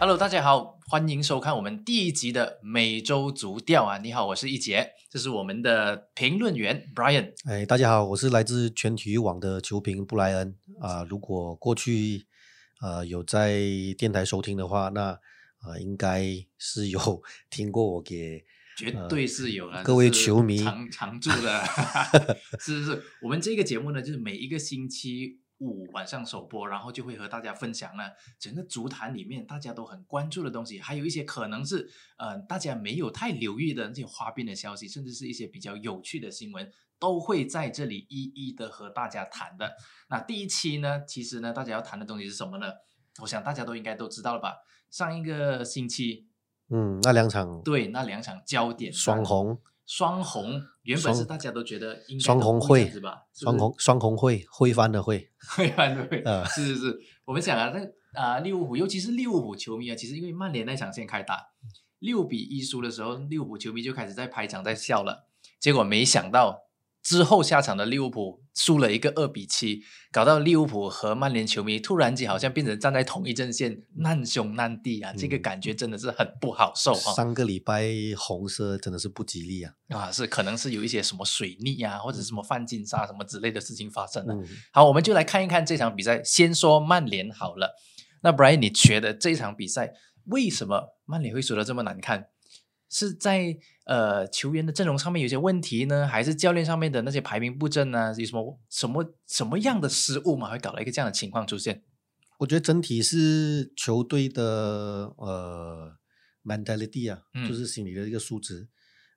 Hello，大家好，欢迎收看我们第一集的每周足调啊！你好，我是一杰，这是我们的评论员 Brian。哎，大家好，我是来自全体育网的球评布莱恩啊。如果过去呃有在电台收听的话，那呃应该是有听过我给绝对是有了，各位球迷常常驻的，是是是，我们这个节目呢，就是每一个星期。五晚上首播，然后就会和大家分享呢整个足坛里面大家都很关注的东西，还有一些可能是呃大家没有太留意的那些花边的消息，甚至是一些比较有趣的新闻，都会在这里一一的和大家谈的。那第一期呢，其实呢大家要谈的东西是什么呢？我想大家都应该都知道了吧？上一个星期，嗯，那两场对那两场焦点双红。双红原本是大家都觉得应该双红会是吧？双红双红会会翻的会会翻的会，是是是。我们讲啊，那啊利物浦，尤其是利物浦球迷啊，其实因为曼联那场先开打，六比一输的时候，利物浦球迷就开始在拍掌在笑了。结果没想到。之后下场的利物浦输了一个二比七，搞到利物浦和曼联球迷突然间好像变成站在同一阵线，难兄难弟啊！这个感觉真的是很不好受啊。上个礼拜红色真的是不吉利啊！啊，是可能是有一些什么水逆啊，或者什么犯禁杀什么之类的事情发生了。好，我们就来看一看这场比赛。先说曼联好了，那 Brian，你觉得这场比赛为什么曼联会输得这么难看？是在呃球员的阵容上面有些问题呢，还是教练上面的那些排名布阵呢？有什么什么什么样的失误嘛，会搞到一个这样的情况出现？我觉得整体是球队的呃 mentality 啊，就是心理的一个素质。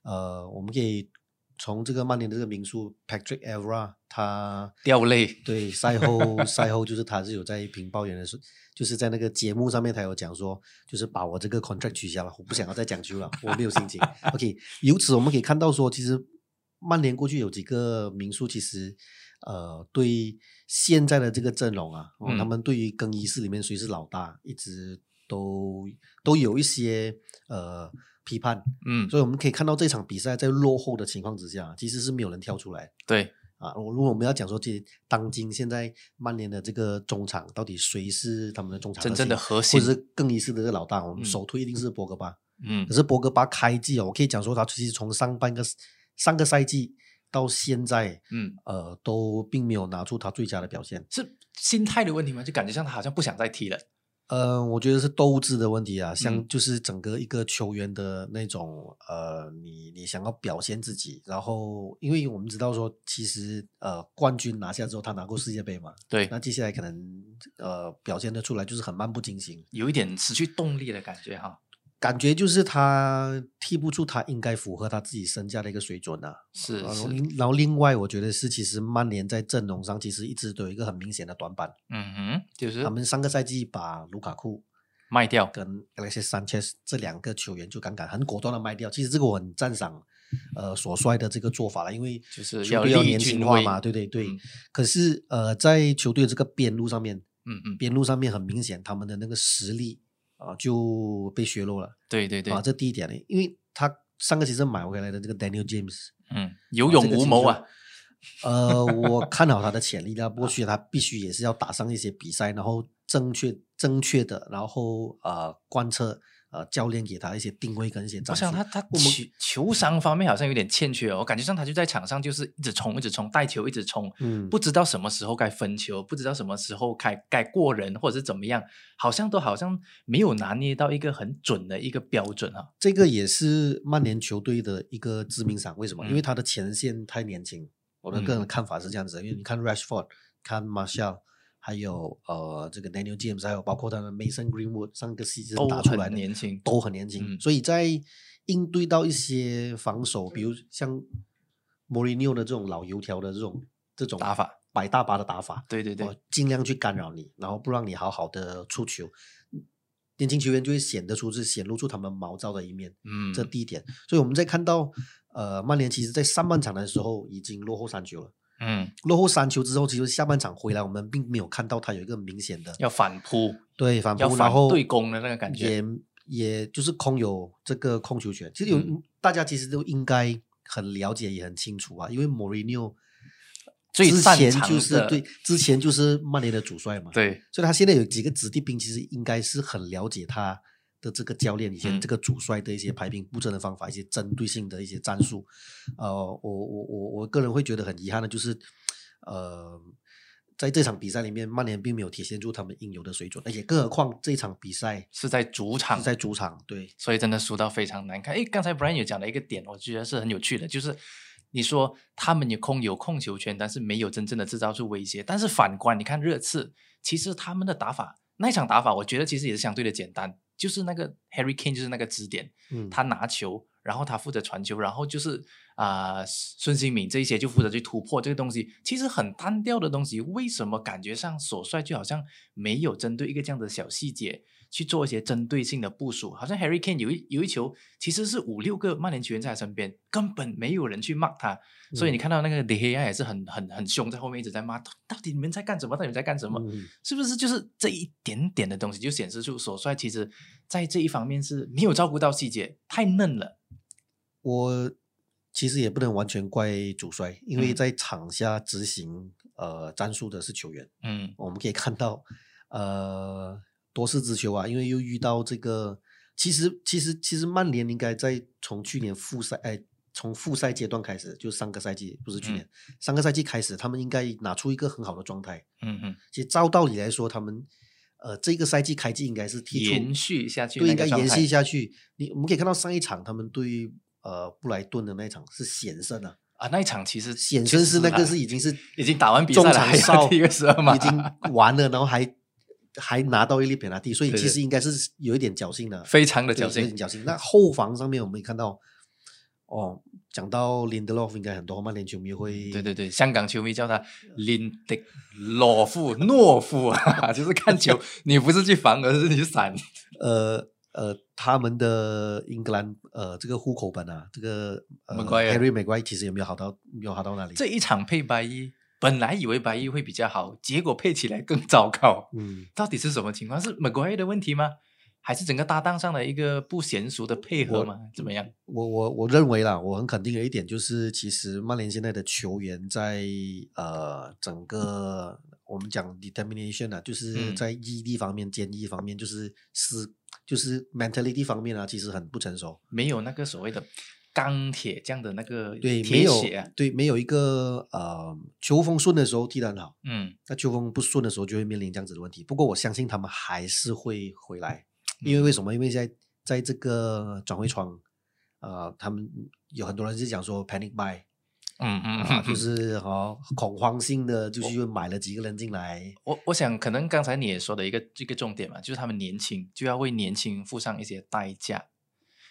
呃，我们可以从这个曼联的这个名宿 Patrick Evra 他 掉泪，对赛后赛后就是他是有在评抱怨的时候。就是在那个节目上面，他有讲说，就是把我这个 contract 取消了，我不想要再讲球了，我没有心情。OK，由此我们可以看到说，其实曼联过去有几个名宿，其实呃，对现在的这个阵容啊，他们对于更衣室里面谁是老大，一直都都有一些呃批判。嗯，所以我们可以看到这场比赛在落后的情况之下，其实是没有人跳出来。对。啊，如果我们要讲说，这当今现在曼联的这个中场到底谁是他们的中场真正的核心，或者是更衣室的这个老大？我们首推一定是博格巴。嗯，可是博格巴开季哦，我可以讲说，他其实从上半个上个赛季到现在，嗯，呃，都并没有拿出他最佳的表现。是心态的问题吗？就感觉像他好像不想再踢了。呃，我觉得是斗志的问题啊，像就是整个一个球员的那种呃，你你想要表现自己，然后因为我们知道说，其实呃，冠军拿下之后，他拿过世界杯嘛，对，那接下来可能呃表现的出来就是很漫不经心，有一点失去动力的感觉哈。感觉就是他踢不出他应该符合他自己身价的一个水准啊。是，然后然后另外我觉得是，其实曼联在阵容上其实一直都有一个很明显的短板。嗯哼，就是他们上个赛季把卢卡库卖掉，跟 Alex Sanchez 这两个球员就刚刚很果断的卖掉。其实这个我很赞赏，呃，所帅的这个做法了，因为就是要要年轻化嘛，对对对。可是呃，在球队这个边路上面，嗯嗯，边路上面很明显他们的那个实力。啊，就被削弱了。对对对，啊，这第一点呢，因为他上个季是买回来的这个 Daniel James，嗯，有勇无谋啊。呃，我看好他的潜力的，过去他必须也是要打上一些比赛，然后正确正确的，然后呃贯彻。呃，教练给他一些定位跟一些战术。我想他他球球商方面好像有点欠缺哦，我感觉上他就在场上就是一直冲，一直冲，带球一直冲，嗯，不知道什么时候该分球，不知道什么时候该该过人或者是怎么样，好像都好像没有拿捏到一个很准的一个标准啊。这个也是曼联球队的一个致命伤，为什么？因为他的前线太年轻。我的个人看法是这样子，因为你看 Rashford，看 Marshall。还有呃，这个 Daniel James，还有包括他的 Mason Greenwood，上个赛季打出来的年轻，都很年轻。所以在应对到一些防守，比如像 Mourinho 的这种老油条的这种这种打法，摆大巴的打法，对对对，尽量去干扰你，然后不让你好好的出球，年轻球员就会显得出是显露出他们毛躁的一面。嗯，这第一点。所以我们在看到呃，曼联其实在上半场的时候已经落后三球了。嗯，落后三球之后，其实下半场回来，我们并没有看到他有一个明显的要反扑，对反扑，然后对攻的那个感觉，也也就是空有这个控球权。其实有大家其实都应该很了解，也很清楚啊，因为莫里尼奥之前就是对之前就是曼联的主帅嘛，对，所以他现在有几个子弟兵，其实应该是很了解他的这个教练以前嗯这个主帅的一些排兵布阵的方法，一些针对性的一些战术，呃，我我我我个人会觉得很遗憾的，就是呃，在这场比赛里面，曼联并没有体现出他们应有的水准，而且更何况这场比赛是在主场是在主场，对，所以真的输到非常难看。诶，刚才 Brian 有讲了一个点，我觉得是很有趣的，就是你说他们有空有控球权，但是没有真正的制造出威胁。但是反观你看热刺，其实他们的打法那一场打法，我觉得其实也是相对的简单，就是那个 Harry Kane 就是那个支点，嗯，他拿球，然后他负责传球，然后就是啊、孙兴敏这一些就负责去突破这个东西，其实很单调的东西，为什么感觉上索帅就好像没有针对一个这样的小细节去做一些针对性的部署？好像 Harry Kane 有一有一球，其实是五六个曼联球员在他身边，根本没有人去 mark 他，所以你看到那个 De Gea 也是很很很凶，在后面一直在骂，到底你们在干什么？到底你们在干什么？嗯是不是就是这一点点的东西，就显示出索帅其实在这一方面是没有照顾到细节，太嫩了。我其实也不能完全怪主帅，因为嗯在场下执行呃战术的是球员。嗯我们可以看到，呃，多事之秋啊，因为又遇到这个，其实其实其实曼联应该在从去年复赛，哎，从复赛阶段开始，就上个赛季不是去年，上个赛季开始，他们应该拿出一个很好的状态。嗯嗯，其实照道理来说，他们呃这个赛季开季应该是延续下去对，应该延续下去。你我们可以看到上一场他们对呃布莱顿的那一场是险胜啊，啊，那一场其实险确胜是那个是已经是已经打完比赛了，还要场哨踢个十二码，已经完了，然后还还拿到一粒 penalty，所以对对其实应该是有一点侥幸的，非常的侥幸对有点。侥幸。那后防上面我们也看到，哦，讲到林德洛夫，应该很多曼联球迷会对对对，香港球迷叫他林德洛夫诺夫啊，就是看球，你不是去防，而是你去闪。呃呃，他们的英格兰呃这个户口本啊，这个呃 Harry Maguire 其实也没有好到没有好到哪里。这一场配白衣，本来以为白衣会比较好，结果配起来更糟糕。嗯，到底是什么情况？是 McGuire 的问题吗？还是整个搭档上的一个不娴熟的配合吗？怎么样？我我我认为啦，我很肯定的一点就是，其实曼联现在的球员在呃整个我们讲 determination 啊，就是嗯在毅力方面、坚毅方面，就是是就是 mentality 方面啊，其实很不成熟。没有那个所谓的钢铁这样的那个对，没铁有。对，没有一个呃球风顺的时候踢得很好，嗯，那球风不顺的时候就会面临这样子的问题。不过我相信他们还是会回来，因为为什么？因为在在这个转会窗，呃，他们有很多人是讲说 panic buy。嗯嗯就嗯是哦恐慌性的就去买了几个人进来，我我想可能刚才你也说的一个一个重点嘛，就是他们年轻就要为年轻付上一些代价，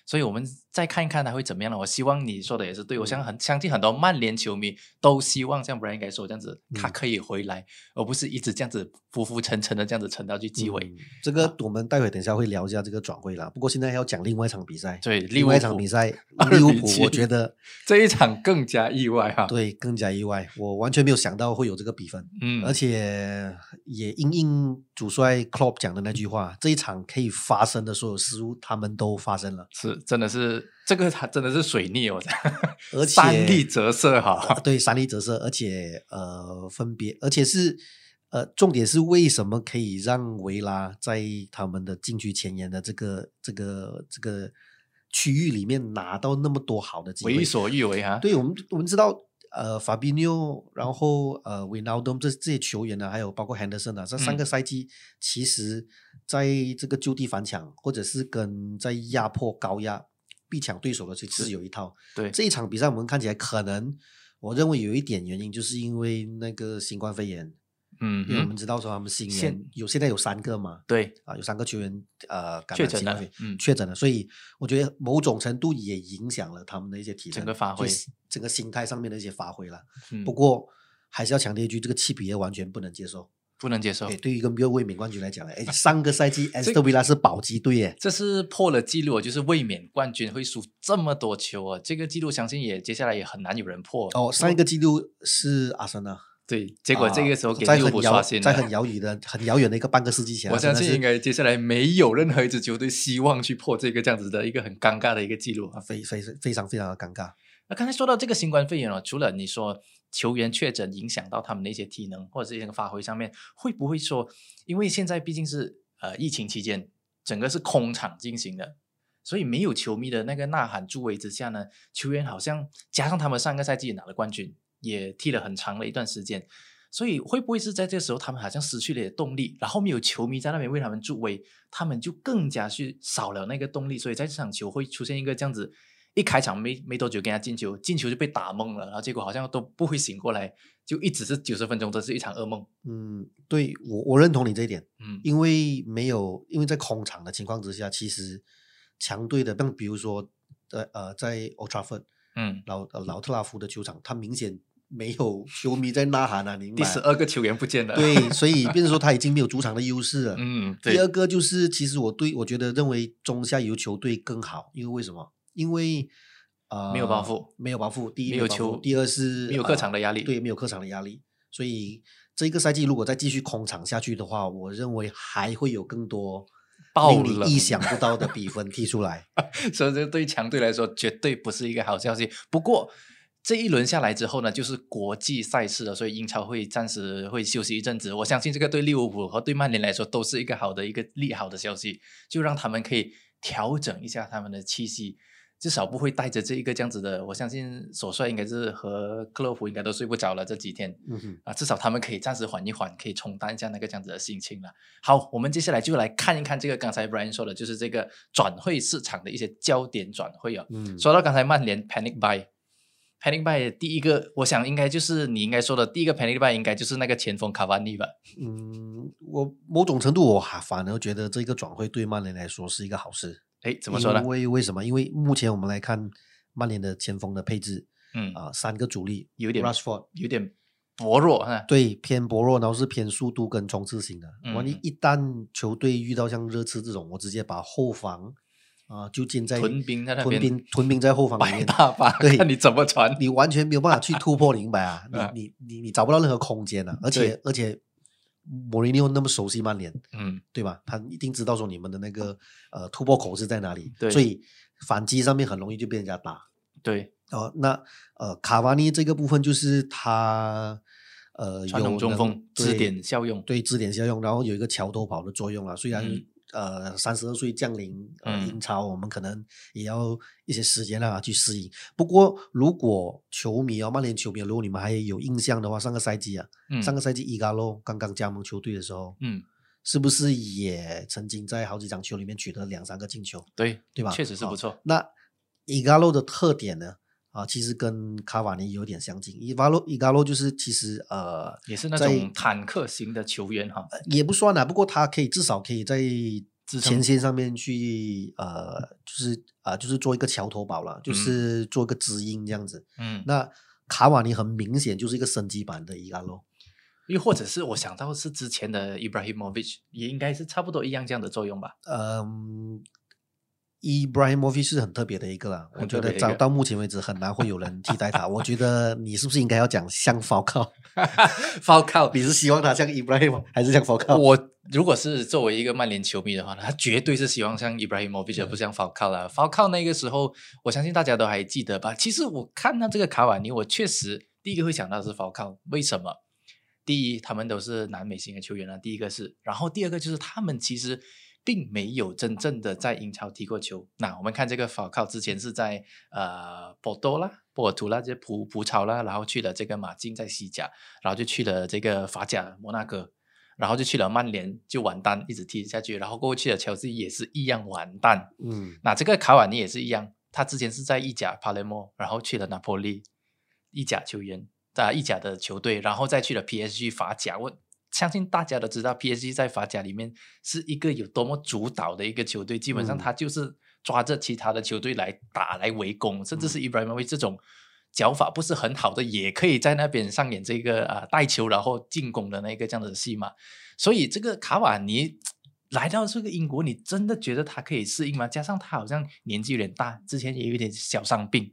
所以我们再看一看他会怎么样了？我希望你说的也是对，我相很相信很多曼联球迷都希望像 Brian 该说这样子，他嗯可以回来，而不是一直这样子浮浮沉沉的这样子沉到去纪委。嗯这个我们待会等一下会聊一下这个转会啦。不过现在要讲另外一场比赛，对另外一场比赛，利物浦，我觉得这一场更加意外哈。，对更加意外，我完全没有想到会有这个比分，嗯，而且也因应主帅 Klopp 讲的那句话，这一场可以发生的所有失误，他们都发生了，是真的是这个，他真的是水逆哦，而且三力折射哈。对，三力折射，而且呃，分别，而且是呃，重点是为什么可以让维拉在他们的禁区前沿的这个这个这个区域里面拿到那么多好的机会？为所欲为哈。对我们，我们知道，呃，法比纽，然后呃，维纳多这这些球员呢，还有包括 Henderson 啊，这三嗯个赛季，其实在这个就地反抢，或者是跟在压迫高压逼抢对手的，其实是有一套。对，这一场比赛我们看起来可能，我认为有一点原因，就是因为那个新冠肺炎，嗯因为我嗯们知道说他们新现人有现在有三个嘛，对，啊，有三个球员呃感确诊了染新冠，嗯确诊了，所以我觉得某种程度也影响了他们的一些体能，整个发挥整个心态上面的一些发挥了。嗯不过还是要强调一句，这个七比二完全不能接受。不能接受哎，。对于一个没有卫冕冠军来讲呢，哎，上个赛季 S 特维拉是保级队耶，这是破了记录哦，就是卫冕冠军会输这么多球啊，这个记录相信也接下来也很难有人破哦，上一个记录是阿森纳。对，结果这个时候给利物浦刷新了。在很遥远的、很遥远的一个半个世纪前啊，我相信应该该接下来没有任何一支球队希望去破这个这样子的一个很尴尬的一个记录啊。非非非常非常的尴尬。那刚才说到这个新冠肺炎哦，除了你说球员确诊影响到他们的一些体能或者是一些发挥上面，会不会说，因为现在毕竟是呃疫情期间，整个是空场进行的，所以没有球迷的那个呐喊助威之下呢，球员好像加上他们上个赛季也拿了冠军，也踢了很长的一段时间，所以会不会是在这个时候他们好像失去了动力，然后没有球迷在那边为他们助威，他们就更加去少了那个动力，所以在这场球会出现一个这样子。一开场没没多久，给他进球，进球就被打懵了，然后结果好像都不会醒过来，就一直是九十分钟，都是一场噩梦。嗯，对我我认同你这一点，嗯因为没有因为在空场的情况之下，其实强队的，像比如说呃呃，在 Old Trafford 嗯，老老特拉夫的球场，他明显没有球迷在呐喊啊，你第十二个球员不见了。，对，所以 变成说他已经没有主场的优势了。嗯，对第二，个就是，其实我对我觉得认为中下游球队更好，因为为什么？因为呃没有包袱，没有包袱。第一没有球第二是没有客场的压力对，没有客场的压力。所以这一个赛季如果再继续空场下去的话，我认为还会有更多爆令你冷意想不到的比分踢出来。所以这对强队来说绝对不是一个好消息。不过这一轮下来之后呢，就是国际赛事了，所以英超会暂时会休息一阵子。我相信这个对利物浦和对曼联来说都是一个好的一个利好的消息，就让他们可以调整一下他们的气息。至少不会带着这一个这样子的，我相信索帅应该是和克洛普应该都睡不着了这几天嗯，啊，至少他们可以暂时缓一缓，可以冲淡一下那个这样子的心情了。好，我们接下来就来看一看这个刚才 Brian 说的，就是这个转会市场的一些焦点转会啊。嗯，说到刚才曼联 panic buy，panic buy 的第一个，我想应该就是你应该说的第一个 panic buy，应该就是那个前锋卡瓦尼吧？嗯，我某种程度我还反而觉得这个转会对曼联来说是一一个好事。哎，怎么说呢因？为为什么？因为目前我们来看曼联的前锋的配置嗯，啊、三个主力，有点 Rashford 有点薄弱哈。对偏薄弱，然后是偏速度跟冲刺型的。万一嗯一旦球队遇到像热刺这种，我直接把后防啊、就建在屯兵在那边屯兵屯兵在后方里摆面，大巴，对看你怎么传。你完全没有办法去突破，你明白啊？啊你你你你找不到任何空间啊！而且而且，莫里尼奥那么熟悉曼联，嗯，对吧？他一定知道说你们的那个呃突破口是在哪里，对所以反击上面很容易就被人家打。对，哦，那呃卡瓦尼这个部分就是他呃传统中锋支点效用。对支点效用，然后有一个桥头跑的作用啊。虽然、嗯呃三十二岁降临呃嗯英超，我们可能也要一些时间让他去适应。不过如果球迷啊，曼联球迷，如果你们还有印象的话，上个赛季啊，嗯，上个赛季伊嘎洛刚刚加盟球队的时候，嗯，是不是也曾经在好几场球里面取得两三个进球？对对吧确实是不错。那伊嘎洛的特点呢？啊，其实跟卡瓦尼有点相近。伊瓦洛，伊加洛就是其实呃，也是那在种坦克型的球员哈。也不算啊，不过他可以至少可以在前线上面去呃，就是啊、就是做一个桥头堡了，就是做一个知音这样子。嗯，那卡瓦尼很明显就是一个升级版的伊加洛。又或者是我想到是之前的 Ibrahimovic，也应该是差不多一样这样的作用吧。嗯，Ibrahimovic 是很特别的一个啦，我很觉得到特别的一个到目前为止很难会有人替代他。我觉得你是不是应该要讲像 Falcao？Falcao，你是希望他像 Ibrahim 还是像 Falcao？我如果是作为一个曼联球迷的话呢，他绝对是希望像 Ibrahimovic 而不像 Falcao 啦。Falcao 那个时候，我相信大家都还记得吧？其实我看到这个卡瓦尼，我确实第一个会想到的是 Falcao，为什么？第一，他们都是南美型的球员啊，第一个是，然后第二个就是他们其实并没有真正的在英超踢过球。那我们看这个 Falcao 之前是在呃波多啦、波尔图啦、这葡葡超啦，然后去了这个马竞在西甲，然后就去了这个法甲摩纳哥，然后就去了曼联就完蛋，一直踢下去，然后过去的乔治也是一样完蛋。嗯那这个卡瓦尼也是一样，他之前是在意甲帕雷莫，然后去了拿破利，意甲球员，在意甲的球队，然后再去了 PSG 法甲。我相信大家都知道，PSG 在法甲里面是一个有多么主导的一个球队，基本上嗯他就是抓着其他的球队来打、来围攻，甚至嗯是 Ibrahimovic 这种。脚法不是很好的，也可以在那边上演这个啊、呃带球然后进攻的那个这样的戏嘛。所以这个卡瓦尼来到这个英国，你真的觉得他可以适应吗？加上他好像年纪有点大，之前也有点小伤病，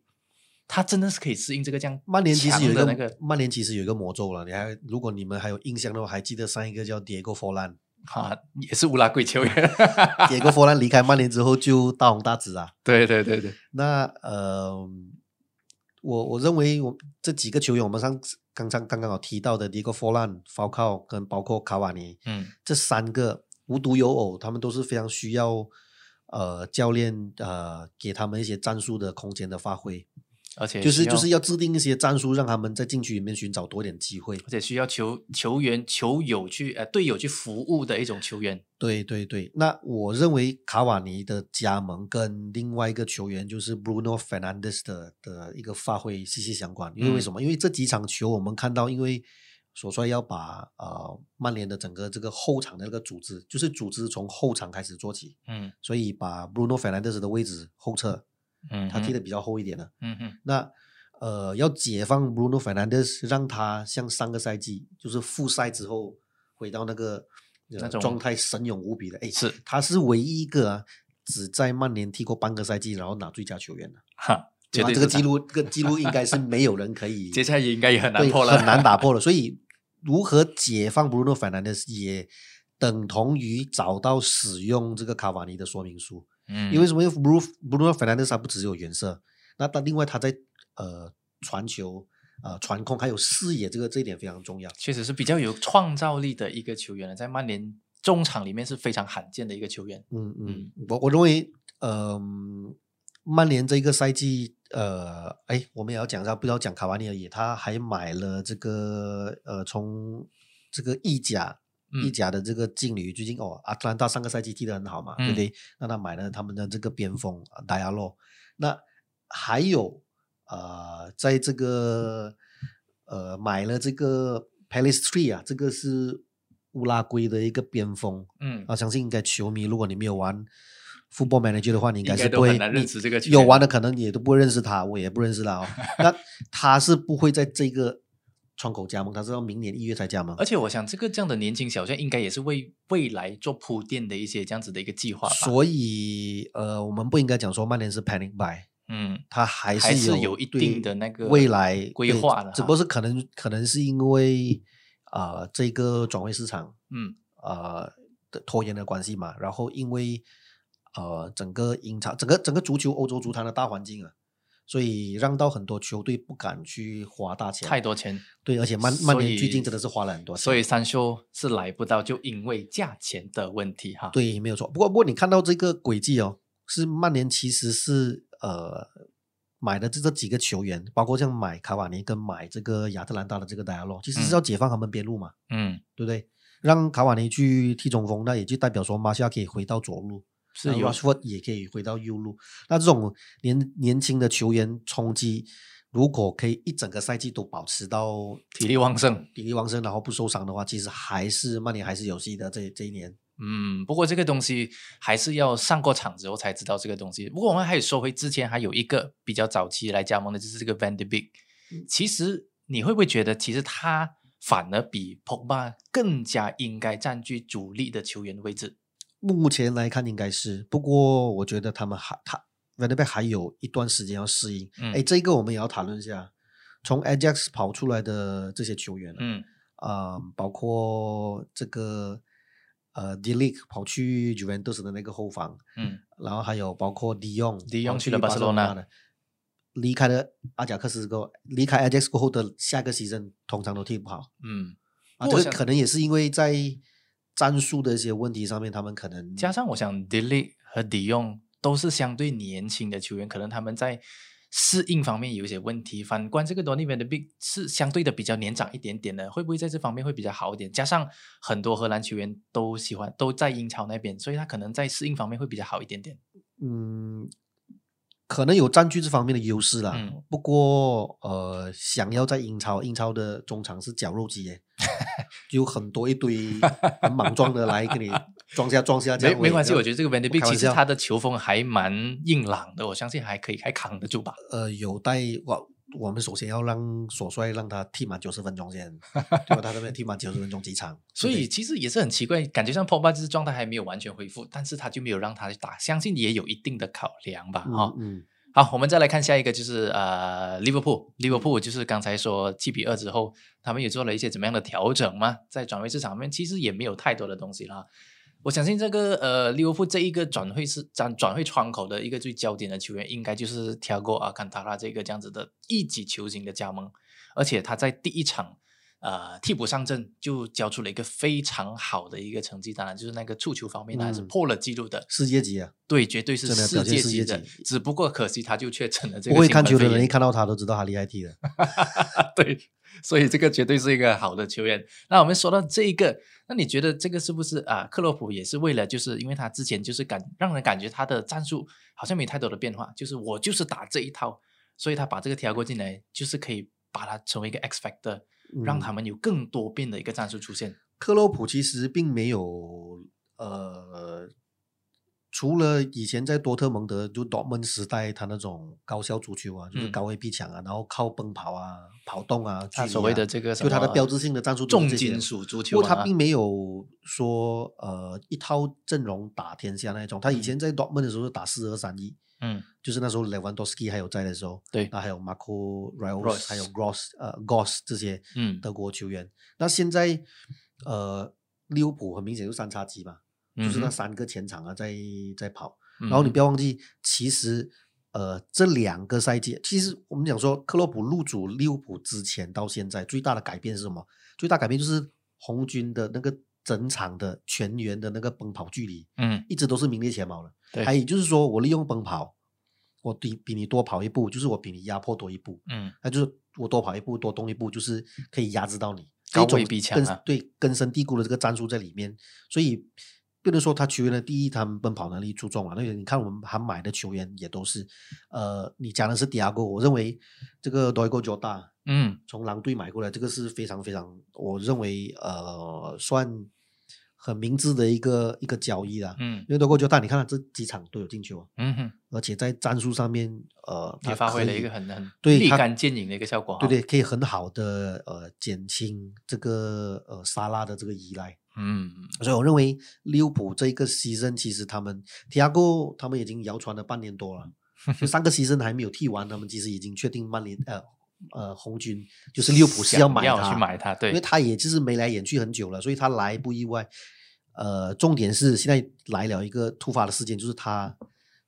他真的是可以适应这个这样曼联其实有一个那个曼联其实有一个魔咒了，你还如果你们还有印象的话，还记得上一个叫 Diego Forlan。啊，也是乌拉圭球员。Diego Forlan 离开曼联之后就大红大紫啊。对对对对，那呃，我我认为我这几个球员，我们上次刚刚刚刚有提到的 Diego Forlan、Falcao 跟包括卡瓦尼嗯这三个，无独有偶，他们都是非常需要呃教练呃给他们一些战术的空间的发挥，而且就是就是要制定一些战术，让他们在禁区里面寻找多点机会。而且需要球球员球友去呃队友去服务的一种球员。对对对，那我认为卡瓦尼的加盟跟另外一个球员就是 Bruno Fernandes 的的一个发挥息息相关。因为什么？因为这几场球我们看到，因为索帅要把呃曼联的整个这个后场的那个组织，就是组织从后场开始做起，嗯所以把 Bruno Fernandes 的位置后撤，嗯他踢的比较厚一点的。嗯哼那呃，要解放 Bruno Fernandes，让他像上个赛季就是复赛之后回到那个呃那种状态神勇无比的。哎，是他是唯一一个啊，只在曼联踢过半个赛季，然后拿最佳球员的。哈，对这个记录，这个记录应该是 没有人可以接下来也应该也很难对破了，很难打破了。所以，如何解放 Bruno Fernandes 也等同于找到使用这个卡瓦尼的说明书。嗯，因为什么？因为 Bruno Bruno Fernandes 他不只有颜色，那他另外他在呃传球、呃传控还有视野，这个这一点非常重要。确实是比较有创造力的一个球员了，在曼联中场里面是非常罕见的一个球员。嗯嗯，我我认为，呃，曼联这个赛季，呃，哎，我们也要讲一下，不要讲卡瓦尼而已，他还买了这个呃，从这个意甲。意嗯。甲的这个劲旅，最近哦，阿特兰大上个赛季踢得很好嘛，对不嗯。对？那他买了他们的这个边锋达亚洛，那还有呃，在这个呃买了这个 Palace Tree 啊，这个是乌拉圭的一个边锋，嗯，啊，相信应该球迷，如果你没有玩 Football Manager 的话，你应该是不会有玩的。可能也都不会认识他，我也不认识他哦。那他是不会在这个窗口加盟，他是到明年一月才加盟而。且我想这个这样的年轻小将应该也是为未来做铺垫的一些这样子的一个计划吧。所以呃，我们不应该讲说曼联是 panic buy，嗯，他还还是有有一定的那个未来规划的只不过是可能可能是因为啊、呃这个转会市场嗯呃的拖延的关系嘛，然后因为呃整个英超整个整个足球欧洲足坛的大环境啊，所以让到很多球队不敢去花大钱，太多钱，对，而且曼曼联最近真的是花了很多钱，所以三秀是来不到，就因为价钱的问题哈。对，没有错。不过不过你看到这个轨迹哦，是曼联其实是呃买的这这几个球员，包括像买卡瓦尼跟买这个亚特兰大的这个戴亚洛，其实是嗯要解放他们边路嘛，嗯，对不对？让卡瓦尼去踢中锋，那也就代表说马夏可以回到左路，是有 r a s h f o r d 也可以回到右路。那这种年年轻的球员冲击，如果可以一整个赛季都保持到体力旺盛。体力旺盛，然后不受伤的话，其实还是曼联还是有戏的。这这一年，嗯，不过这个东西还是要上过场之后才知道这个东西。不过我们还有说回之前还有一个比较早期来加盟的，就是这个 Van de Beek。其实你会不会觉得，其实他反而比 Pogba 更加应该占据主力的球员的位置？目前来看应该是，不过我觉得他们还他 Van de Beek 还有一段时间要适应。嗯。哎、这个我们也要讨论一下。从 Ajax 跑出来的这些球员，嗯。啊、包括这个呃 d e l i c 跑去 Juventus 的那个后防，嗯。然后还有包括 Jong 跑去了巴塞罗那的，离开了阿贾克斯之后，离开 Ajax 过后的下个 season 通常都踢不好。嗯，啊，这个可能也是因为在战术的一些问题上面，他们可能加上我想 d e l i 和 De Jong 都是相对年轻的球员，可能他们在适应方面有一些问题。反观这个 Donny Van de Beek 是相对的比较年长一点点的，会不会在这方面会比较好一点？加上很多荷兰球员都喜欢都在英超那边，所以他可能在适应方面会比较好一点点。嗯，可能有占据这方面的优势啦。嗯不过呃，想要在英超，英超的中场是绞肉机耶，就 有很多一堆很莽撞的来给你装下装下这样。没没关系，我觉觉得这个 Van Beek 开玩笑其实他的球风还蛮硬朗的，我相信还可以还扛得住吧。呃有待我我们首先要让索帅让他踢满九十分钟先，对吧？他这边踢满九十分钟几场，所以其实也是很奇怪，感觉上 Pogba 就是状态还没有完全恢复，但是他就没有让他去打，相信也有一定的考量吧，哈、嗯嗯好，我们再来看下一个，就是呃，利物浦，利物浦就是刚才说七比二之后，他们也做了一些怎么样的调整吗？在转会市场面，其实也没有太多的东西啦。我相信这个呃，利物浦这一个转会是转转会窗口的一个最焦点的球员，应该就是 Thiago 阿坎塔拉这个这样子的一级球星的加盟，而且他在第一场呃替补上阵就交出了一个非常好的一个成绩，当然就是那个触球方面呢还是嗯破了纪录的，世界级啊！对，绝对是世界界级的级。只不过可惜他就确诊了这个不个会看球的人一看到他都知道他厉害踢的。对，所以这个绝对是一个好的球员。那我们说到这一个，那你觉得这个是不是啊？克洛普也是为了，就是因为他之前就是感让人感觉他的战术好像没太多的变化，就是我就是打这一套，所以他把这个调过进来，就是可以把它成为一个 X factor，、让嗯他们有更多变的一个战术出现。克洛普其实并没有呃，除了以前在多特蒙德就多门时代他那种高效足球啊，就是嗯高位逼抢啊，然后靠奔跑啊、跑动啊，所谓啊的这个什就他的标志性的战术重金属足球啊，过他并没有说呃一套阵容打天下那一种。他以嗯前在 Dortmund 的时候是打四二三一，嗯就是那时候 Lewandowski 还有在的时候，对那还有 Marco Reus Reus，还有 Gross 呃 Goss 这些嗯德国球员。那现在呃利物浦很明显就三叉戟嘛，就是那三个前场啊在在跑。嗯然后你不要忘记，其实呃这两个赛季，其实我们讲说克洛普入主利物浦之前到现在最大的改变是什么？最大改变就是红军的那个整场的全员的那个奔跑距离，嗯一直都是名列前茅的。对还有就是说我利用奔跑，我比比你多跑一步，就是我比你压迫多一步，嗯那就是我多跑一步多动一步，就是可以压制到你。高这种位逼抢啊根对根深蒂固的这个战术在里面，所以不能说他球员的第一，他们奔跑能力出众啊。那个你看我们还买的球员也都是，呃，你讲的是迪亚哥，我认为这个多伊戈乔大嗯从狼队买过来，这个是非常非常，我认为呃算很明智的一个一个交易啦。嗯因为多伊戈乔大，你看他这几场都有进球啊，嗯哼，而且在战术上面，呃，也发挥了一个很很对立竿见影的一个效果。对对，可以很好的呃减轻这个呃沙拉的这个依赖。嗯，所以我认为利物浦这一个 season 其实他们提亚哥他们已经谣传了半年多了，就三个 season 还没有踢完，他们其实已经确定曼联呃呃红军就是利物浦是要买他，要去买他，对，因为他也就是眉来眼去很久了，所以他来不意外。呃，重点是现在来了一个突发的事件，就是他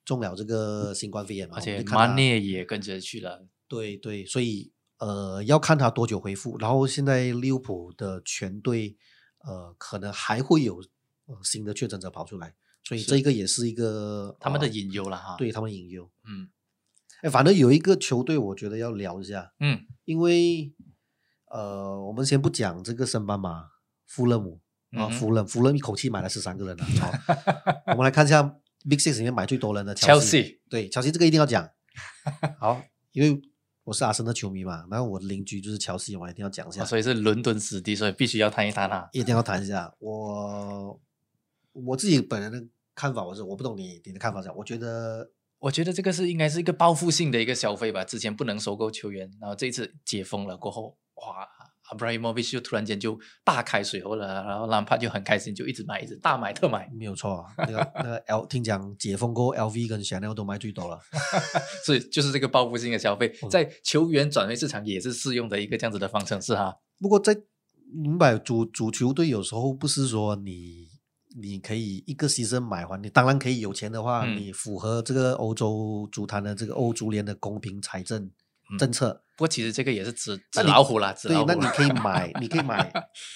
中了这个新冠肺炎嘛，而且马内也跟着去了，对对，所以呃要看他多久恢复。然后现在利物浦的全队呃可能还会有呃新的确诊者跑出来，所以这个也是一个他们的呃隐忧了哈。，对他们隐忧。嗯哎，反正有一个球队我觉得要聊一下，嗯因为呃我们先不讲这个升班马富勒姆啊，富勒富勒一口气买了十三个人了。好，我们来看一下 Big Six 里面买最多人的切 Chelsea 对，乔西这个一定要讲。好，因为我是阿森的球迷嘛，然后我的邻居就是乔西，我一定要讲一下，哦所以是伦敦子弟，所以必须要谈一谈啊。一定要谈一下。我我自己本人的看法，我是我不懂你你的看法是，我觉得我觉得这个是应该是一个报复性的一个消费吧。之前不能收购球员，然后这一次解封了过后，哇 a a m c 就突然间就大开水喉了，然后兰帕就很开心，就一直买，一直大买特买，没有错啊。那个那个 L 听讲解封过后，LV 跟 Chanel 都卖最多了。所以就是这个报复性的消费，嗯在球员转会市场也是适用的一个这样子的方程式哈。不过在明白主主球队有时候不是说你你可以一个牺牲买完，你当然可以有钱的话，嗯你符合这个欧洲足坛的这个欧足联的公平财政嗯政策。不过其实这个也是纸纸老虎啦，老，虎对那你可以买，你可以买，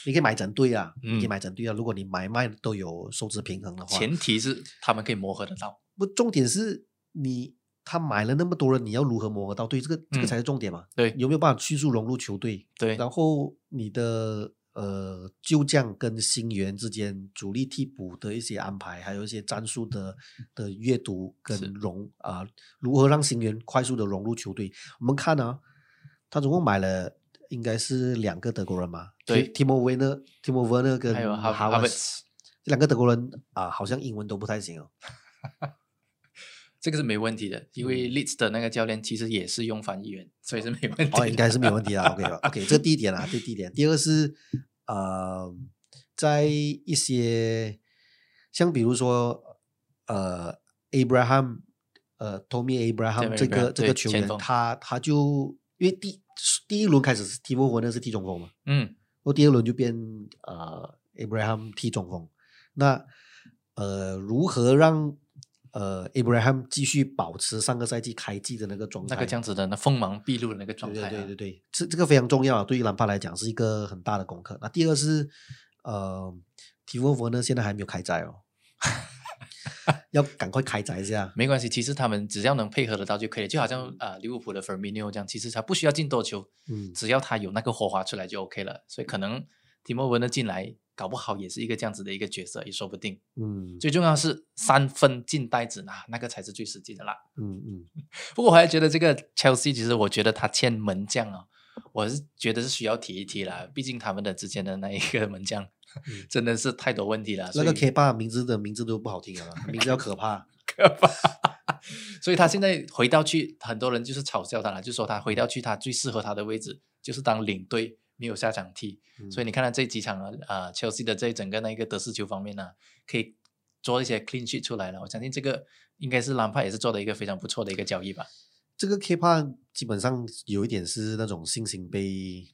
你可以买整队啊，你可以嗯买整队啊。如果你买卖都有收支平衡的话，前提是他们可以磨合得到。不，重点是你他买了那么多人，你要如何磨合到对？这个这个嗯才是重点嘛。对有没有办法迅速融入球队？对，然后你的呃旧将跟新援之间主力替补的一些安排，还有一些战术的的阅读跟融啊、如何让新援快速的融入球队？我们看啊，他总共买了应该是两个德国人嘛，对，Timo Werner、Timo Werner 跟还有 Har- Havertz Havertz 这两个德国人啊，好像英文都不太行哦。这个是没问题的，因为嗯 Leeds 的那个教练其实也是用翻译员，所以是没问题的。哦，应该是没有问题啊。OK OK，这第一点啊，这第一点。第二个是呃，在一些像比如说呃，Abraham 呃，Tommy Abraham 这个这个球员，他他就因为第第一轮开始是 Timo Werner 是踢中锋嘛，嗯然后第二轮就变呃 Abraham 踢中锋。那呃，如何让呃，Abraham 继续保持上个赛季开季的那个状态，那个这样子的那锋芒毕露的那个状态、啊，对对对对，这这个非常重要啊，对于兰帕来讲是一个很大的功课。那第二是呃，提沃佛呢现在还没有开斋哦，要赶快开斋一下。没关系，其实他们只要能配合得到就可以，就好像啊、呃利物浦的 f e r m i n o 这样，其实他不需要进多球，嗯只要他有那个火花出来就 OK 了。所以可能提莫文的进来，搞不好也是一个这样子的一个角色，也说不定。嗯最重要是三分进袋子拿，那个才是最实际的啦。嗯嗯，不过我还觉得这个 Chelsea 其实我觉得他欠门将啊，我是觉得是需要提一提啦，毕竟他们的之前的那一个门将、嗯真的是太多问题了。那个 K 爸名字的名字都不好听啊，名字要可怕。可怕。所以他现在回到去，很多人就是嘲笑他了，就说他回到去，他最适合他的位置就是当领队，没有下场踢。嗯所以你看到这几场啊，啊，Chelsea 的这一整个那一个得失球方面呢、可以做一些 clean sheet 出来了。我相信这个应该是兰帕也是做的一个非常不错的一个交易吧。这个 K 爸基本上有一点是那种信心被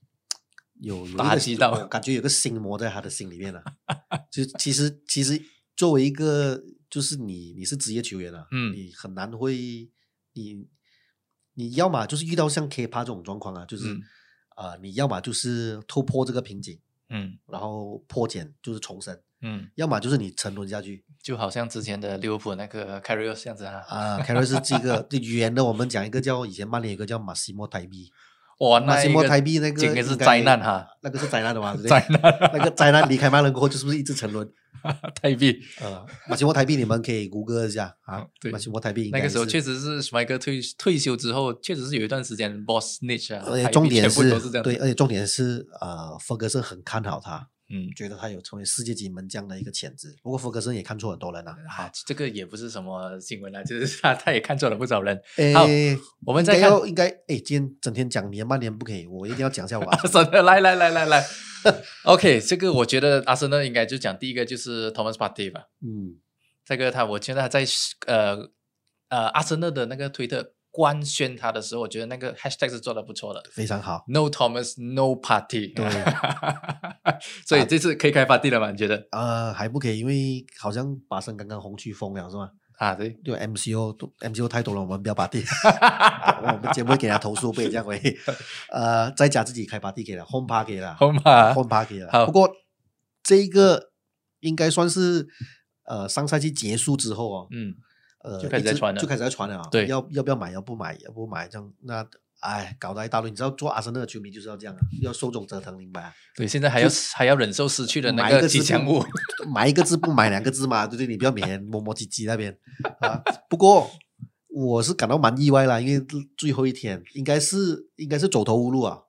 有打击到感觉有个心魔在他的心里面了、就其实其实作为一个就是你你是职业球员啊，嗯你很难会你你要么就是遇到像 K 帕这种状况啊，就是呃你要么就是突破这个瓶颈，嗯然后破茧就是重生，嗯，要么就是你沉沦下去就好像之前的利物浦那个 c a r r i o 这样子啊。啊。凯瑞是这个对远的，我们讲一个叫以前曼联有个叫马西莫泰比，哇，马西莫那一个泰币那个简直是灾难哈，那个是灾难的嘛，对不对？灾难那个灾难离开曼联过后，就是不是一直沉沦？台币。呃，马西莫台币你们可以谷歌一下啊嗯，对。马西莫台币那个时候确实是史迈克退退休之后，确实是有一段时间 boss snitch 啊，而且重点是对，而且重点是呃，福格森很看好他，嗯，觉得他有成为世界级门将的一个潜质。不过福格森也看错很多人啊。啊，这个也不是什么新闻啦，就是他他也看错了不少人。好我们再看要应该诶，今天整天讲你的曼联不可以，我一定要讲一下我阿森纳真的，来来来来来，OK，这个我觉得阿森纳应该就讲第一个就是 Thomas Partey 吧，嗯，这个他我觉得他在呃呃阿森纳的那个推特官宣他的时候，我觉得那个 hashtag 是做的不错的。非常好。No Thomas, No Party。对，所以这次可以开 party 了吗？你觉得？呃，还不可以，因为好像巴生刚刚红区封了是吗？啊，对，对，MCO 都 MCO 太多了，我们不要把地，我们节目会给他投诉，不可以这样喂。呃，在家自己开 party 给了，home party 给了，，home party 给了。好不过这一个应该算是呃上赛季结束之后哦，嗯，呃，就开始在传了就开始在传了啊。对要要不要买？要不买？要不买？这样那哎，搞得一大堆。你知道做阿森纳的球迷就是要这样啊，要受种折腾，明白啊？对，现在还要还要忍受失去的那个吉祥物。买一个字不买两个字嘛，对不对？你不要免磨磨唧唧那边啊。不过我是感到蛮意外啦，因为最后一天应该是应该是走投无路啊，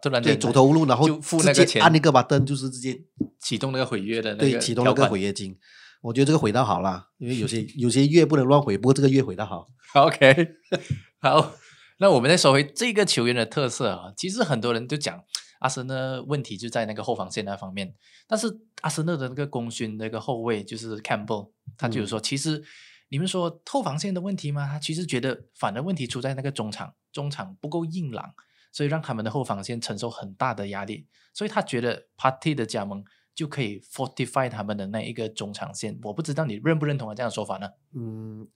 突然对走投无路，然后就付直那个钱按那个把灯，就是直接启动那个毁约的那个对启动那个毁约金。我觉得这个回到好啦，因为有些 有些月不能乱回，不过这个月回到好。OK，好，那我们再说回这个球员的特色啊，其实很多人就讲阿森纳问题就在那个后防线那方面，但是阿森纳的那个功勋那个后卫就是 Campbell，他就是说，其实你们说后防线的问题吗？他其实觉得反而问题出在那个中场，中场不够硬朗，所以让他们的后防线承受很大的压力，所以他觉得 Party 的加盟。就可以 fortify 他们的那一个中场线，我不知道你认不认同啊这样的说法呢？嗯，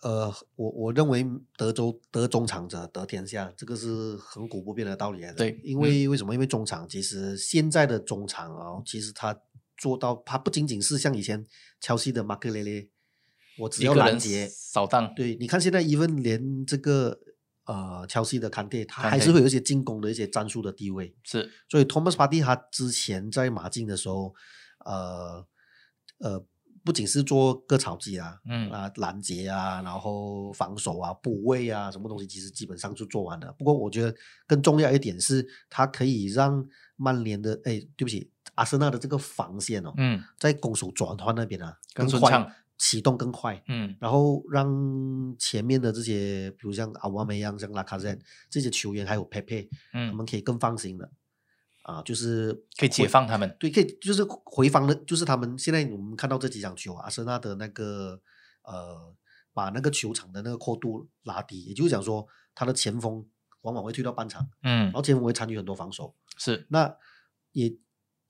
呃，我我认为德州得中场者得天下，这个是恒古不变的道理来的。对因为为什么？因为中场其实现在的中场啊，其实他做到，他不仅仅是像以前切西的马克雷雷，我只要拦截。扫荡，对，你看现在 even 连这个呃乔西的坎特，他还是会有一些进攻的一些战术的地位。是所以 Thomas Partey 他之前在马竞的时候，呃呃，不仅是做割草机啊，嗯啊拦截啊，然后防守啊、补位啊，什么东西其实基本上就做完了。不过我觉得更重要一点是，他可以让曼联的哎，对不起，阿森纳的这个防线哦，嗯在攻守转换那边啊快更顺畅，启动更快。嗯。然后让前面的这些，比如像阿瓦梅扬、像拉卡赞这些球员，还有佩佩，嗯。他嗯，们可以更放心的啊，就是可以解放他们，对，可以就是回防的，就是他们现在我们看到这几场球啊，阿森纳的那个呃，把那个球场的那个阔度拉低，也就是讲说，他的前锋往往会退到半场，嗯。然后前锋会参与很多防守，是。那也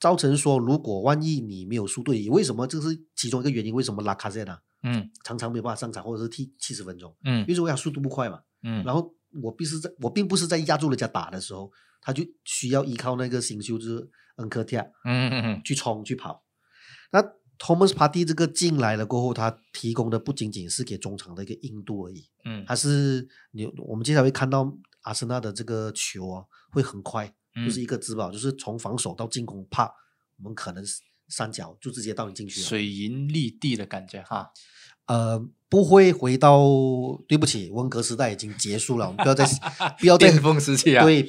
造成说，如果万一你没有输对，为什么这是其中一个原因？为什么拉卡塞呢？嗯常常没有办法上场，或者是踢七十分钟，嗯因为说他速度不快嘛。嗯，然后我必是在我并不是在压住人家打的时候，他就需要依靠那个新秀就是恩科蒂亚嗯嗯嗯去冲去跑。那 Thomas Partey 这个进来了过后，他提供的不仅仅是给中场的一个硬度而已，嗯他是你我们接下来会看到阿森纳的这个球啊会很快，嗯，就是一个自保，就是从防守到进攻，怕，我们可能三角就直接到你进去了。水银立地的感觉哈。呃，不会回到，对不起，温格时代已经结束了，我们不要再不要再巅峰时期啊，对，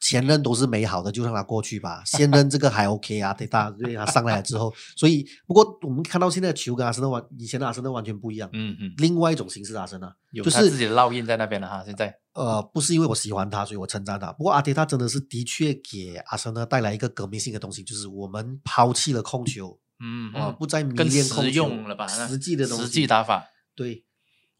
前任都是美好的，就让它过去吧。现任这个还 OK 啊，对他对他上来了之后，所以不过我们看到现在的球跟阿森纳完以前的阿森纳完全不一样，嗯嗯，另外一种形式阿森纳，有就是他自己的烙印在那边了哈。现在，呃，不是因为我喜欢他，所以我称赞他。不过阿迪他真的是的确给阿森纳带来一个革命性的东西，就是我们抛弃了控球，嗯啊、嗯，不再迷更实恋控球用了吧？实际的东西，实际打法。对，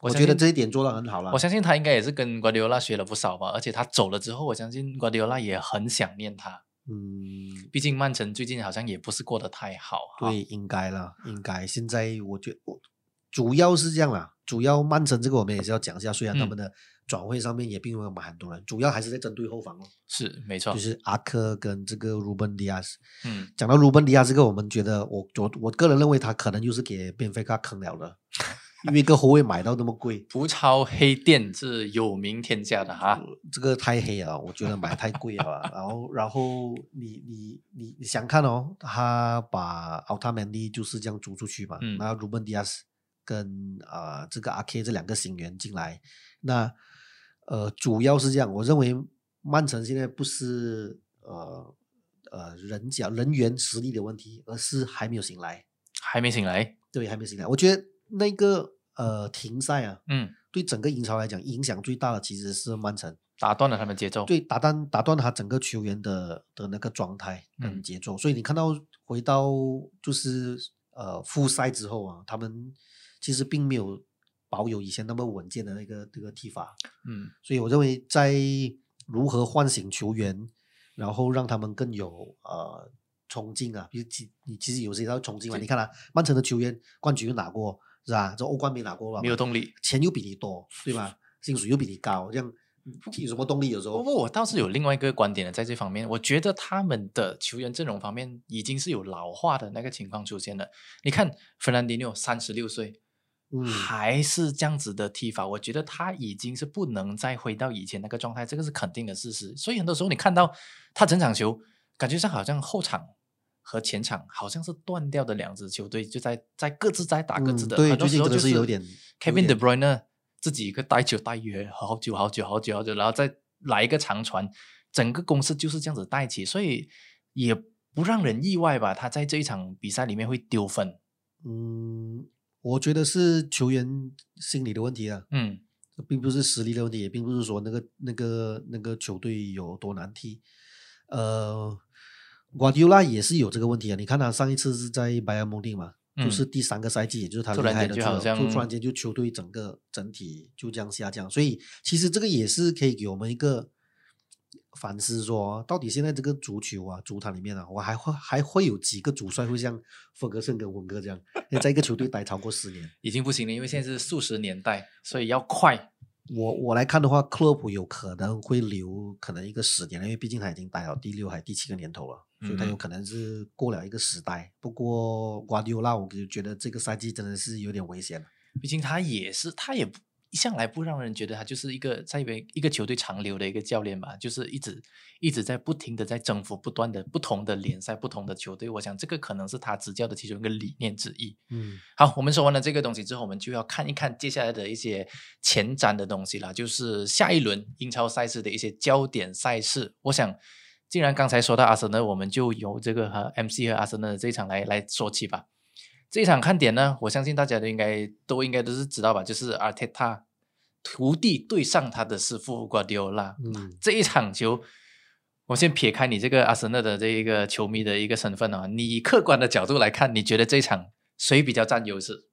我觉得这一点做得很好了我。相信他应该也是跟瓜迪奥拉学了不少吧，而且他走了之后，我相信瓜迪奥拉也很想念他。嗯，毕竟曼城最近好像也不是过得太好。对，应该了，应该。现在我觉我主要是这样啦，主要曼城这个我们也是要讲一下，虽然他嗯们的转会上面也并没有买很多人，主要还是在针对后防哦，是没错就。是阿科跟这个鲁本迪亚斯。嗯，讲到鲁本迪亚这个，我们觉得我我我个人认为他可能就是给边菲卡坑了的，因为一个后卫买到那么贵，葡超黑店是有名天下的哈。这个太黑了，我觉得买太贵了吧。然后，然后你你你你想看哦，他把奥塔曼迪就是这样租出去嘛，嗯然后鲁本迪亚斯跟啊、呃这个阿 K 这两个新援进来，那呃主要是这样，我认为曼城现在不是呃呃人脚人员实力的问题，而是还没有醒来，还没醒来。对，还没醒来。我觉得那个呃停赛啊，嗯，对整个英超来讲影响最大的其实是曼城。打断了他们节奏。对，打断打断他整个球员的的那个状态跟嗯节奏，所以你看到回到就是呃复赛之后啊，他们其实并没有保有以前那么稳健的那个这个踢法，嗯所以我认为在如何唤醒球员，然后让他们更有呃冲劲啊，比如其你其实有些要冲劲嘛，你看啊，曼城的球员冠军又拿过是吧？这欧冠没拿过吧？没有动力。钱又比你多，对吧？薪水又比你高，这样有什么动力？有时候不过我倒是有另外一个观点的，在这方面，我觉得他们的球员阵容方面已经是有老化的那个情况出现了。你看，弗兰迪纽三十六岁，嗯，还是这样子的踢法，我觉得他已经是不能再回到以前那个状态，这个是肯定的事实。所以很多时候你看到他整场球，感觉上好像后场和前场好像是断掉的两支球队，就在在各自在打各自的。嗯对很多时候就是有点有 Kevin De Bruyne 自己一个带球带约好久好久好久好久，然后再来一个长传，整个公司就是这样子带起，所以也不让人意外吧？他在这一场比赛里面会丢分。嗯，我觉得是球员心理的问题啊，嗯并不是实力的问题，也并不是说那个那个那个球队有多难踢。呃，瓜迪奥拉也是有这个问题啊。你看他上一次是在拜仁慕尼嘛，嗯就是第三个赛季，也就是他离开的时候，突然间就球队整个整体就这样下降。所以其实这个也是可以给我们一个反思说，到底现在这个足球啊，足坛里面啊，我还会还会有几个主帅会像弗格森跟温哥这样，在一个球队待超过十年。已经不行了，因为现在是数十年代，所以要快。我我来看的话，克洛普有可能会留可能一个十年，因为毕竟他已经待了第六还第七个年头了，所以他嗯有可能是过了一个时代。不过瓜迪奥拉，我就觉得这个赛季真的是有点危险了。毕竟他也是，他也不一向来不让人觉得他就是一个在一一个球队长留的一个教练吧，就是一直一直在不停的在征服不断的不同的联赛、不同的球队。我想这个可能是他执教的其中一个理念之一。嗯好，我们说完了这个东西之后，我们就要看一看接下来的一些前瞻的东西了，就是下一轮英超赛事的一些焦点赛事。我想，既然刚才说到阿森纳，我们就由这个和 MC 和阿森纳的这一场来来说起吧。这一场看点呢，我相信大家都应该都应该都是知道吧，就是阿特塔徒弟对上他的师傅瓜迪奥拉。嗯，这一场球，我先撇开你这个阿森纳的这一个球迷的一个身份啊，你以客观的角度来看，你觉得这一场谁比较占优势？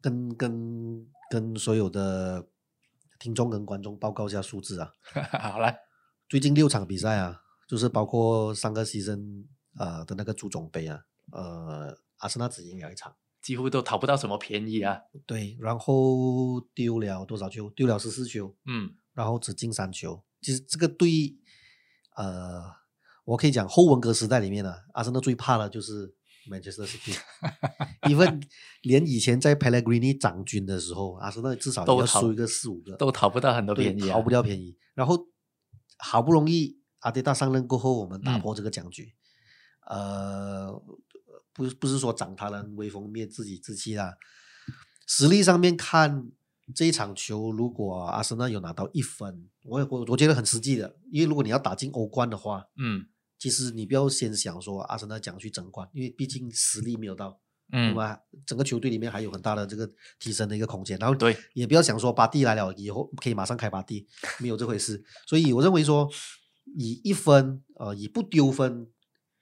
跟跟跟所有的听众跟观众报告一下数字啊，好来，最近六场比赛啊，就是包括上个西森呃的那个足总杯啊，呃，阿森纳只赢了一场，几乎都讨不到什么便宜啊。对，然后丢了多少球？丢了十四球，嗯然后只进三球。其实这个对，呃，我可以讲后文革时代里面呢、阿森纳最怕的就是 Manchester City，因为连以前在 Pellegrini 掌军的时候，阿森纳至少都要输一个四五个，都讨不到很多便宜、啊，逃不掉便宜。然后好不容易阿迪达上任过后，我们打嗯破这个僵局，呃，不不是说长他人威风灭自己志气啦，实力上面看这一场球，如果阿森纳有拿到一分，我我我觉得很实际的，因为如果你要打进欧冠的话，嗯其实你不要先想说阿森纳讲去争冠，因为毕竟实力没有到。对嗯，吧？整个球队里面还有很大的这个提升的一个空间，然后对，也不要想说巴蒂来了以后可以马上开巴蒂，没有这回事。所以我认为说，以一分呃以不丢分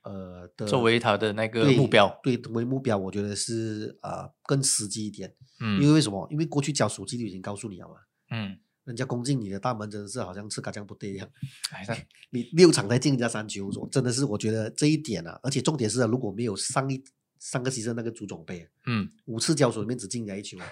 呃的作为他的那个对目标，对为目标，我觉得是呃更实际一点。嗯因嗯为为什么？因为过去交手机就已经告诉你了嘛，嗯，人家攻进你的大门真的是好像吃嘎酱不对一样。哎，你六场才进人家三球，我真的是我觉得这一点啊，而且重点是啊，如果没有上一上个赛季那个足总杯，嗯，五次交手里面只进人家一球啊，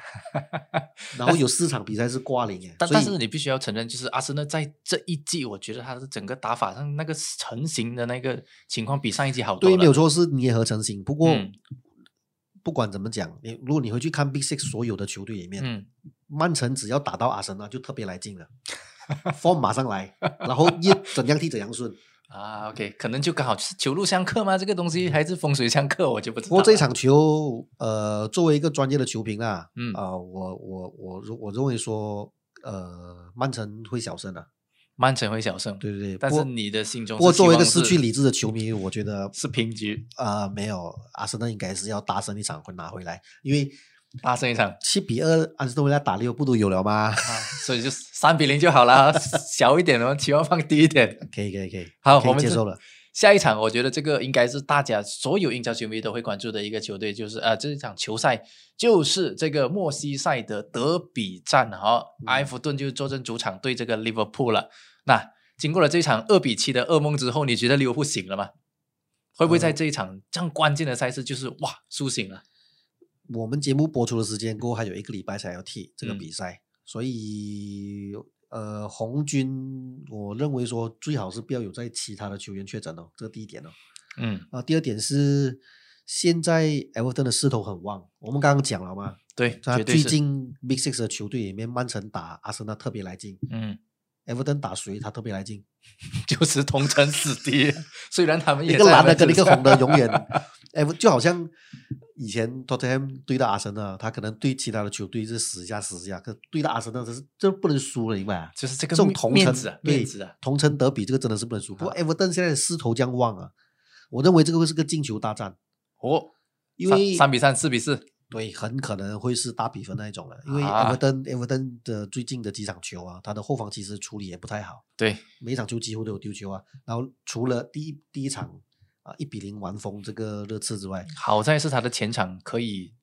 然后有四场比赛是挂零哎，但但是你必须要承认，就是阿森纳在这一季，我觉得他的整个打法上那个成型的那个情况比上一季好多对，没有错是捏合成型。不过、嗯不管怎么讲，你如果你回去看 Big Six 所有的球队里面，嗯，曼城只要打到阿森纳就特别来劲了，form 马上来，然后一怎样踢怎样顺。啊，OK，可能就刚好是球路相克吗？这个东西还是风水相克，我就不知道。不过这一场球，呃，作为一个专业的球评啊，嗯啊、我我我我认为说，呃，曼城会小胜的、曼城会小胜，对对对。但是你的心中不过作为一个失去理智的球迷，我觉得是平局，呃没有，阿森纳应该是要大胜一场会拿回来，因为大胜一场七比二，阿斯顿维拉打利物浦都有了吗？啊，所以就 三比零就好了，小一点的期望放低一点。可以可以可以，好，我们接受了。下一场，我觉得这个应该是大家所有英超球迷都会关注的一个球队，就是呃这一场球赛就是这个莫西塞德德比战哈，埃弗顿就坐镇主场对这个利物浦了。那经过了这场二比七的噩梦之后，你觉得利物浦醒了吗？会不会在这一场这样关键的赛事，就是哇苏醒了？我们节目播出的时间过后还有一个礼拜才要踢这个嗯比赛，所以呃，红军我认为说最好是不要有在其他的球员确诊哦，这个第一点哦。嗯，啊，第二点是现在 Everton 的势头很旺，我们刚刚讲了嘛，对，他最近 Big Six 的球队里面，曼城打阿森纳特别来劲嗯，，Everton 打谁他特别来劲，就是同城死敌。虽然他们一个蓝的跟一个红的永远 Ever 就好像以前 Tottenham 对到阿森纳，他可能对其他的球队是死一下死一下，可对到阿森纳这是这不能输了，明白啊？就是这个这种个同城面子啊，对啊，同城德比这个真的是不能输。不过啊 Everton 现在势头这样旺啊，我认为这个会是个进球大战，哦，因为三比三、四比四，对，很可能会是大比分那一种了。因为啊 Everton、Everton 的最近的几场球啊，他的后防其实处理也不太好，对，每场球几乎都有丢球啊。然后除了第一第一场啊一比零完封这个热刺之外，好在是他的前场可以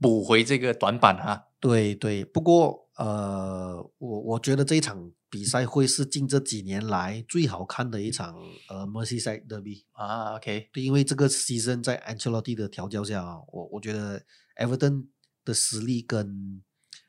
补回这个短板哈。对对。不过呃，我我觉得这一场比赛会是近这几年来最好看的一场呃 Merseyside Derby。啊，OK，对，因为这个 season 在 Ancelotti 的调教下啊，我我觉得 Everton 的实力跟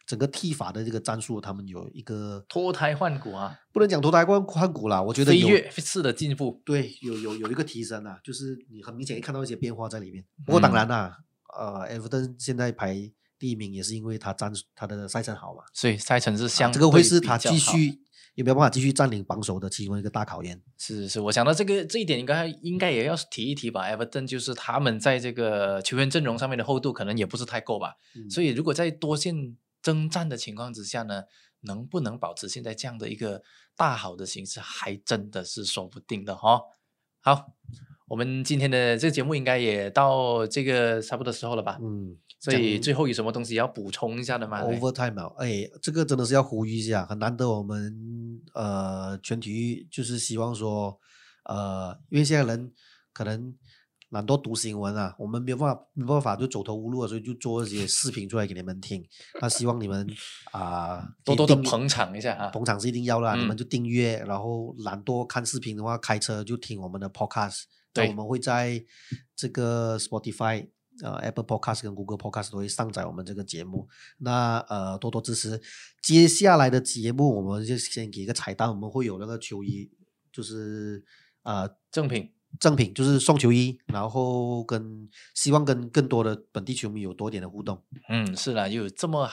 整个踢法的这个战术，他们有一个脱胎换骨啊，不能讲脱胎换换骨啦，我觉得飞有跃式的进步。对有有有一个提升啊，就是你很明显看到一些变化在里面。不过当嗯然啦，呃，Everton 现在排第一名也是因为他战术他的赛程好嘛，所以赛程是啊相、这个会是他继续有没有办法继续占领榜首的其中一个大考验。是是，我想到这个这一点应该应该也要提一提吧。Everton 就是他们在这个球员阵容上面的厚度可能也不是太够吧，嗯所以如果在多线征战的情况之下呢，能不能保持现在这样的一个大好的形势，还真的是说不定的哈、好，我们今天的这个节目应该也到这个差不多时候了吧？嗯，所以最后有什么东西要补充一下的吗？overtime 啊，哎，这个真的是要呼吁一下，很难得我们呃全体育就是希望说，呃，因为现在人可能懒惰读新闻啊，我们没有办法没办法就走投无路了，所以就做一些视频出来给你们听。那希望你们啊、多多的捧场一下啊！捧场是一定要啦，你们嗯就订阅，然后懒惰看视频的话，开车就听我们的 podcast。对我们会在这个 Spotify 呃 Apple Podcast 跟 Google Podcast 都会上载我们这个节目。那呃多多支持。接下来的节目我们就先给一个彩蛋，我们会有那个球衣，就是呃正品。赠品就是送球衣，然后跟希望跟更多的本地球迷有多点的互动。嗯，是啦，有这么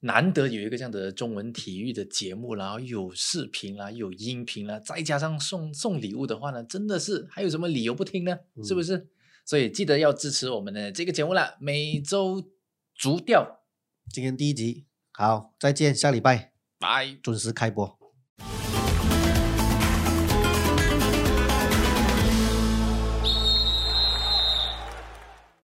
难得有一个这样的中文体育的节目，然后有视频啦，有音频啦，再加上送送礼物的话呢，真的是还有什么理由不听呢？是不是？所以记得要支持我们的这个节目啦，每周足调。今天第一集，好，再见，下礼拜拜，准时开播。